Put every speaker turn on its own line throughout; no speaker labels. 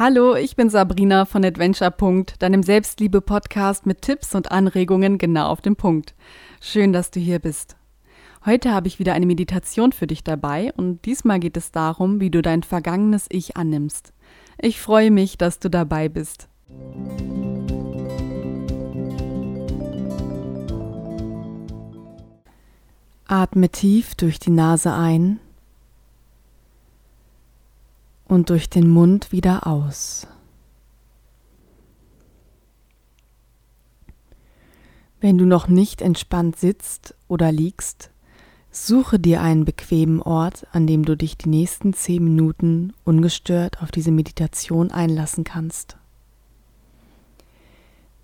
Hallo, ich bin Sabrina von Adventure. deinem Selbstliebe-Podcast mit Tipps und Anregungen genau auf den Punkt. Schön, dass du hier bist. Heute habe ich wieder eine Meditation für dich dabei und diesmal geht es darum, wie du dein vergangenes Ich annimmst. Ich freue mich, dass du dabei bist. Atme tief durch die Nase ein und durch den Mund wieder aus. Wenn du noch nicht entspannt sitzt oder liegst, suche dir einen bequemen Ort, an dem du dich die nächsten zehn Minuten ungestört auf diese Meditation einlassen kannst.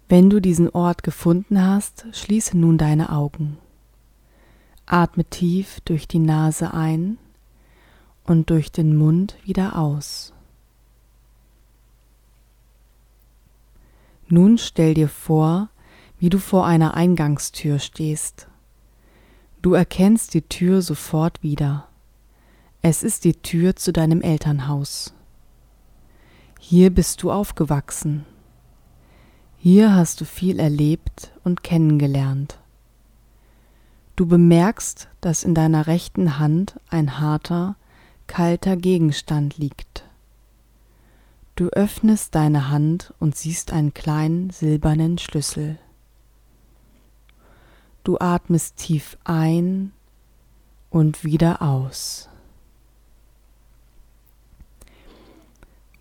Wenn du diesen Ort gefunden hast, schließe nun deine Augen. Atme tief durch die Nase ein und durch den Mund wieder aus. Nun stell dir vor, wie du vor einer Eingangstür stehst. Du erkennst die Tür sofort wieder. Es ist die Tür zu deinem Elternhaus. Hier bist du aufgewachsen. Hier hast du viel erlebt und kennengelernt. Du bemerkst, dass in deiner rechten Hand ein harter, kalter Gegenstand liegt. Du öffnest deine Hand und siehst einen kleinen silbernen Schlüssel. Du atmest tief ein und wieder aus.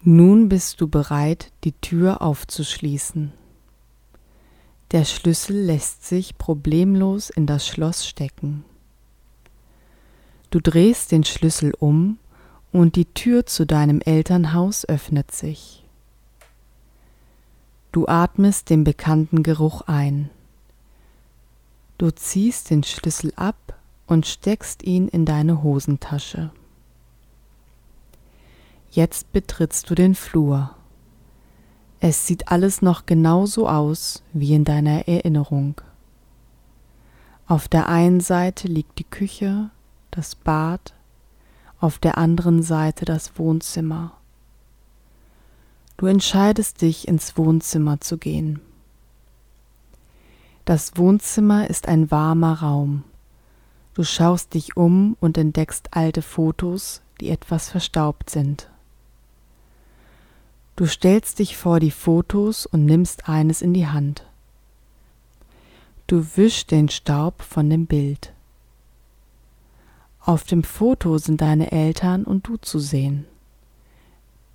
Nun bist du bereit, die Tür aufzuschließen. Der Schlüssel lässt sich problemlos in das Schloss stecken. Du drehst den Schlüssel um und die Tür zu deinem Elternhaus öffnet sich. Du atmest den bekannten Geruch ein. Du ziehst den Schlüssel ab und steckst ihn in deine Hosentasche. Jetzt betrittst du den Flur. Es sieht alles noch genauso aus wie in deiner Erinnerung. Auf der einen Seite liegt die Küche, das Bad, auf der anderen Seite das Wohnzimmer. Du entscheidest dich, ins Wohnzimmer zu gehen. Das Wohnzimmer ist ein warmer Raum. Du schaust dich um und entdeckst alte Fotos, die etwas verstaubt sind. Du stellst dich vor die Fotos und nimmst eines in die Hand. Du wischst den Staub von dem Bild. Auf dem Foto sind deine Eltern und du zu sehen.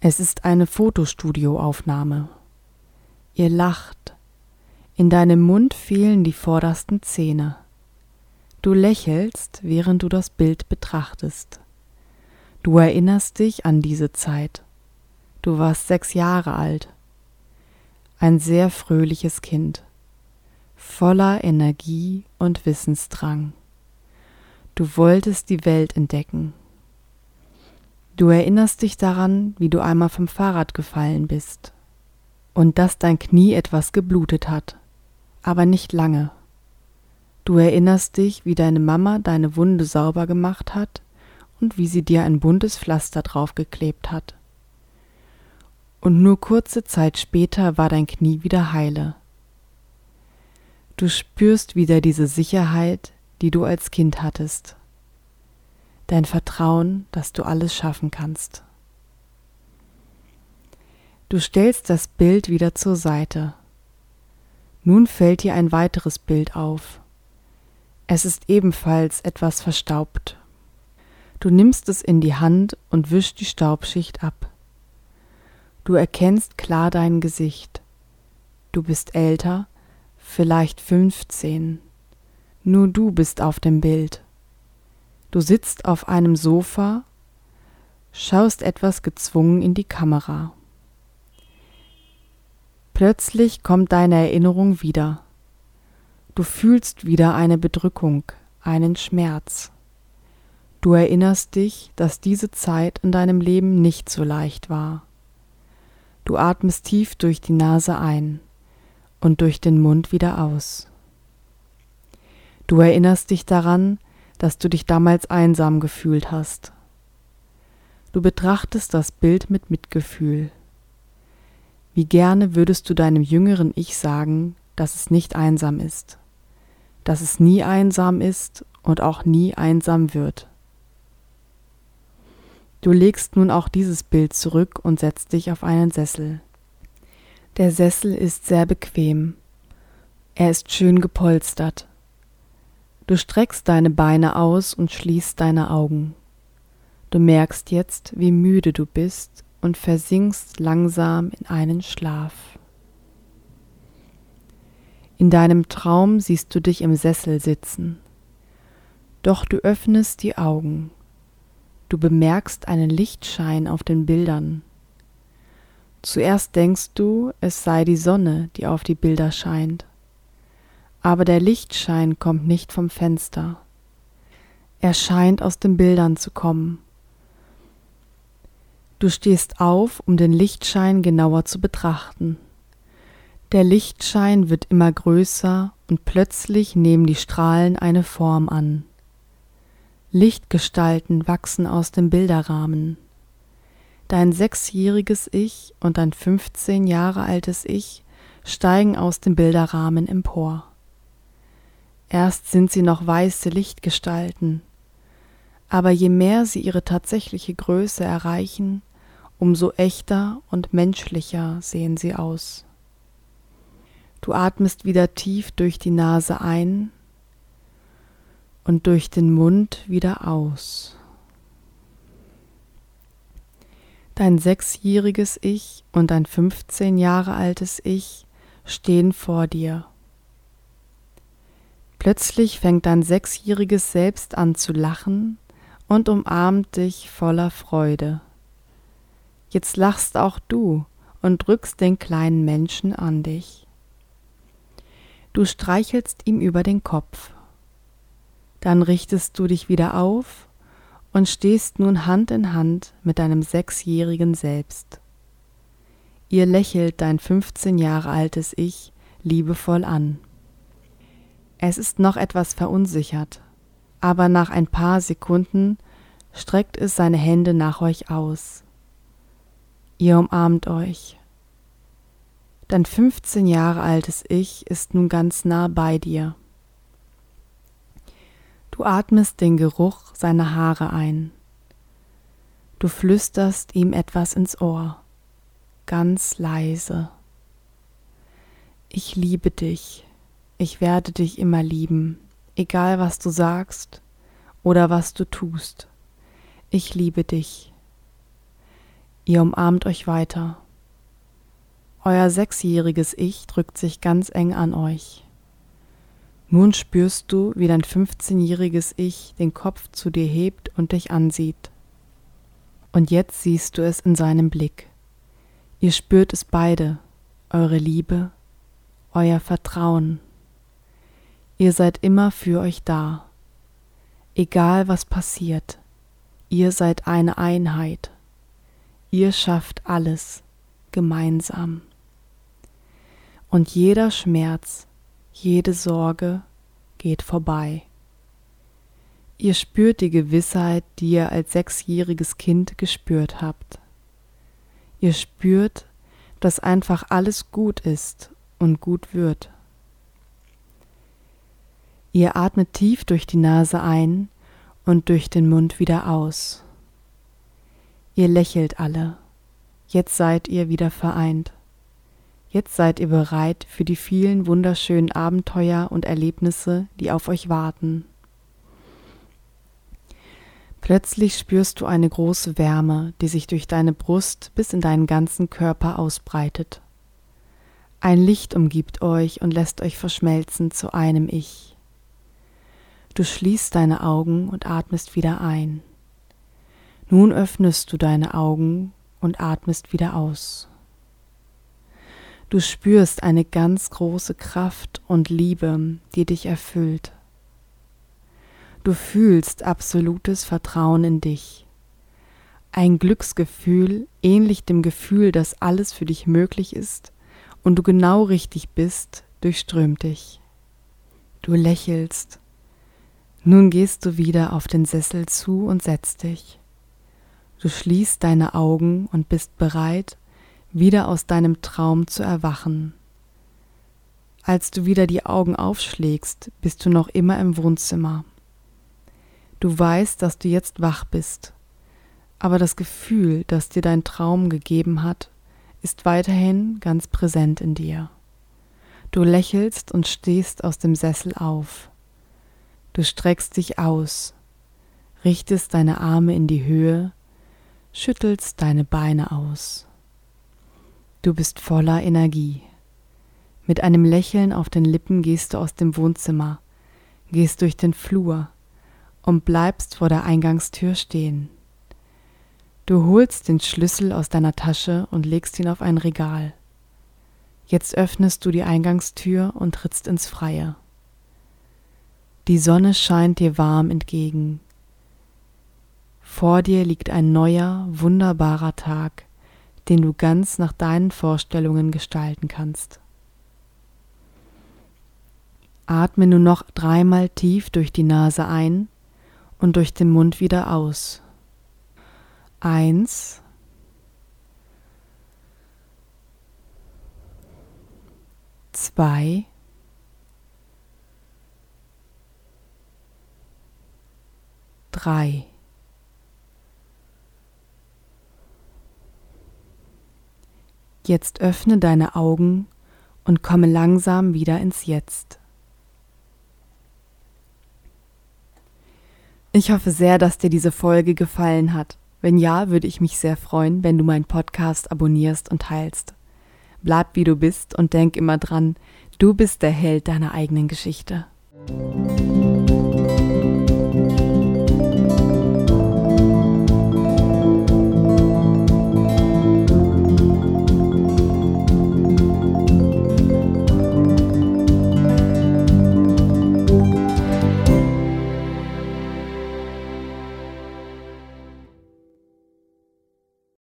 Es ist eine Fotostudioaufnahme. Ihr lacht. In deinem Mund fehlen die vordersten Zähne. Du lächelst, während du das Bild betrachtest. Du erinnerst dich an diese Zeit. Du warst sechs Jahre alt. Ein sehr fröhliches Kind, voller Energie und Wissensdrang. Du wolltest die Welt entdecken. Du erinnerst dich daran, wie du einmal vom Fahrrad gefallen bist und dass dein Knie etwas geblutet hat, aber nicht lange. Du erinnerst dich, wie deine Mama deine Wunde sauber gemacht hat und wie sie dir ein buntes Pflaster draufgeklebt hat. Und nur kurze Zeit später war dein Knie wieder heile. Du spürst wieder diese Sicherheit, die du als Kind hattest. Dein Vertrauen, dass du alles schaffen kannst. Du stellst das Bild wieder zur Seite. Nun fällt dir ein weiteres Bild auf. Es ist ebenfalls etwas verstaubt. Du nimmst es in die Hand und wischst die Staubschicht ab. Du erkennst klar dein Gesicht. Du bist älter, vielleicht fünfzehn. Nur du bist auf dem Bild. Du sitzt auf einem Sofa, schaust etwas gezwungen in die Kamera. Plötzlich kommt deine Erinnerung wieder. Du fühlst wieder eine Bedrückung, einen Schmerz. Du erinnerst dich, dass diese Zeit in deinem Leben nicht so leicht war. Du atmest tief durch die Nase ein und durch den Mund wieder aus. Du erinnerst dich daran, dass du dich damals einsam gefühlt hast. Du betrachtest das Bild mit Mitgefühl. Wie gerne würdest du deinem jüngeren Ich sagen, dass es nicht einsam ist, dass es nie einsam ist und auch nie einsam wird. Du legst nun auch dieses Bild zurück und setzt dich auf einen Sessel. Der Sessel ist sehr bequem. Er ist schön gepolstert. Du streckst deine Beine aus und schließt deine Augen. Du merkst jetzt, wie müde du bist und versinkst langsam in einen Schlaf. In deinem Traum siehst du dich im Sessel sitzen. Doch du öffnest die Augen. Du bemerkst einen Lichtschein auf den Bildern. Zuerst denkst du, es sei die Sonne, die auf die Bilder scheint. Aber der Lichtschein kommt nicht vom Fenster. Er scheint aus den Bildern zu kommen. Du stehst auf, um den Lichtschein genauer zu betrachten. Der Lichtschein wird immer größer und plötzlich nehmen die Strahlen eine Form an. Lichtgestalten wachsen aus dem Bilderrahmen. Dein sechsjähriges Ich und dein fünfzehn Jahre altes Ich steigen aus dem Bilderrahmen empor. Erst sind sie noch weiße Lichtgestalten, aber je mehr sie ihre tatsächliche Größe erreichen, umso echter und menschlicher sehen sie aus. Du atmest wieder tief durch die Nase ein und durch den Mund wieder aus. Dein sechsjähriges Ich und dein 15 Jahre altes Ich stehen vor dir. Plötzlich fängt dein sechsjähriges Selbst an zu lachen und umarmt dich voller Freude. Jetzt lachst auch du und drückst den kleinen Menschen an dich. Du streichelst ihm über den Kopf. Dann richtest du dich wieder auf und stehst nun Hand in Hand mit deinem sechsjährigen Selbst. Ihr lächelt dein 15 Jahre altes Ich liebevoll an. Es ist noch etwas verunsichert, aber nach ein paar Sekunden streckt es seine Hände nach euch aus. Ihr umarmt euch. Dein 15 Jahre altes Ich ist nun ganz nah bei dir. Du atmest den Geruch seiner Haare ein. Du flüsterst ihm etwas ins Ohr, ganz leise. Ich liebe dich, ich werde dich immer lieben, egal was du sagst oder was du tust. Ich liebe dich. Ihr umarmt euch weiter. Euer sechsjähriges Ich drückt sich ganz eng an euch. Nun spürst du, wie dein 15-jähriges Ich den Kopf zu dir hebt und dich ansieht. Und jetzt siehst du es in seinem Blick. Ihr spürt es beide, eure Liebe, euer Vertrauen. Ihr seid immer für euch da. Egal was passiert, ihr seid eine Einheit. Ihr schafft alles gemeinsam. Und jeder Schmerz, jede Sorge geht vorbei. Ihr spürt die Gewissheit, die ihr als sechsjähriges Kind gespürt habt. Ihr spürt, dass einfach alles gut ist und gut wird. Ihr atmet tief durch die Nase ein und durch den Mund wieder aus. Ihr lächelt alle. Jetzt seid ihr wieder vereint. Jetzt seid ihr bereit für die vielen wunderschönen Abenteuer und Erlebnisse, die auf euch warten. Plötzlich spürst du eine große Wärme, die sich durch deine Brust bis in deinen ganzen Körper ausbreitet. Ein Licht umgibt euch und lässt euch verschmelzen zu einem Ich. Du schließt deine Augen und atmest wieder ein. Nun öffnest du deine Augen und atmest wieder aus. Du spürst eine ganz große Kraft und Liebe, die dich erfüllt. Du fühlst absolutes Vertrauen in dich. Ein Glücksgefühl, ähnlich dem Gefühl, dass alles für dich möglich ist und du genau richtig bist, durchströmt dich. Du lächelst. Nun gehst du wieder auf den Sessel zu und setzt dich. Du schließt deine Augen und bist bereit, wieder aus deinem Traum zu erwachen. Als du wieder die Augen aufschlägst, bist du noch immer im Wohnzimmer. Du weißt, dass du jetzt wach bist, aber das Gefühl, das dir dein Traum gegeben hat, ist weiterhin ganz präsent in dir. Du lächelst und stehst aus dem Sessel auf. Du streckst dich aus, richtest deine Arme in die Höhe, schüttelst deine Beine aus. Du bist voller Energie. Mit einem Lächeln auf den Lippen gehst du aus dem Wohnzimmer, gehst durch den Flur und bleibst vor der Eingangstür stehen. Du holst den Schlüssel aus deiner Tasche und legst ihn auf ein Regal. Jetzt öffnest du die Eingangstür und trittst ins Freie. Die Sonne scheint dir warm entgegen. Vor dir liegt ein neuer, wunderbarer Tag, den du ganz nach deinen Vorstellungen gestalten kannst. Atme nur noch dreimal tief durch die Nase ein und durch den Mund wieder aus. Eins. Zwei. Drei. Jetzt öffne deine Augen und komme langsam wieder ins Jetzt. Ich hoffe sehr, dass dir diese Folge gefallen hat. Wenn ja, würde ich mich sehr freuen, wenn du meinen Podcast abonnierst und teilst. Bleib wie du bist und denk immer dran, du bist der Held deiner eigenen Geschichte.